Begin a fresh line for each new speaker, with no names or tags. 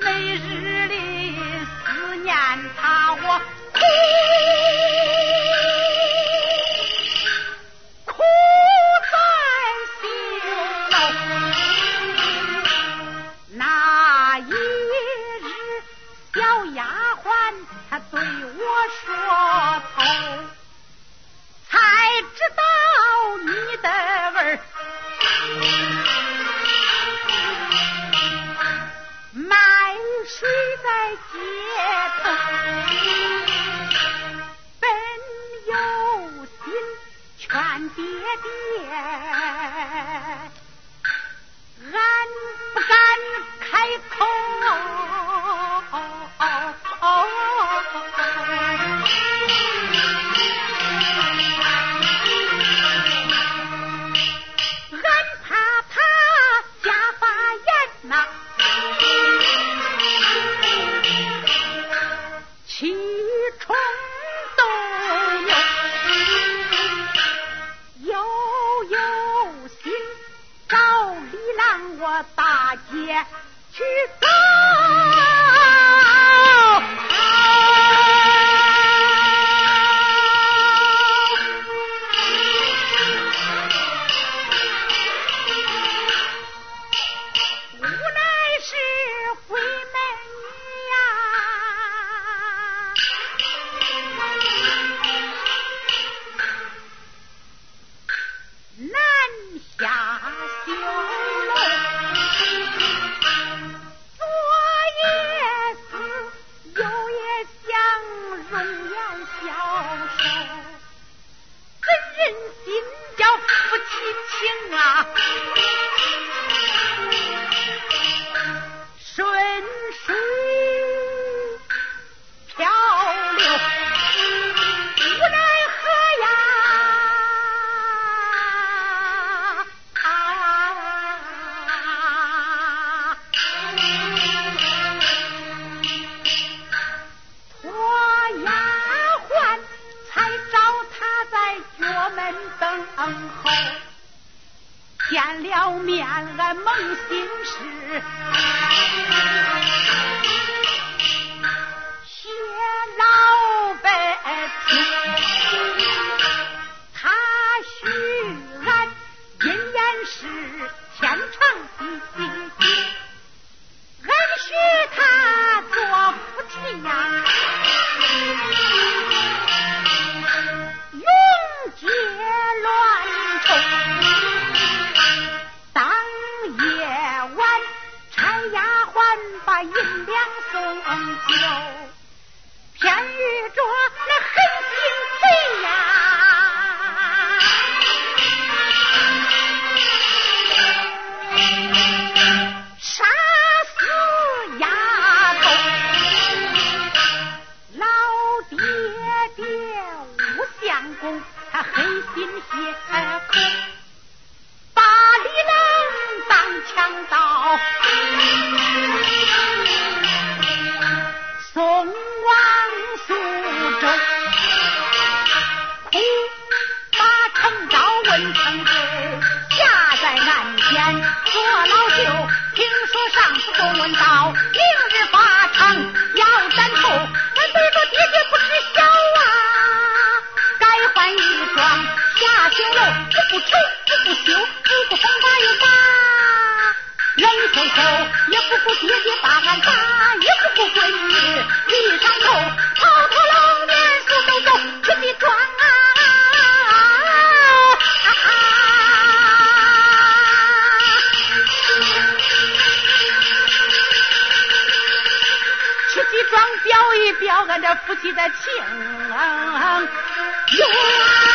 每日里思念他我。借得本有心劝爹爹，俺不敢开口。后见了面，俺梦醒时，薛老。都论到明日法场要斩头，俺对着爹爹不知孝啊！该换一双下九楼，不不愁，不不休，不不疯把也罢。人生后也不顾爹爹把俺打，也不顾闺女一上头，跑跑龙年速走走，准备转啊！装表一表，俺这夫妻的情缘。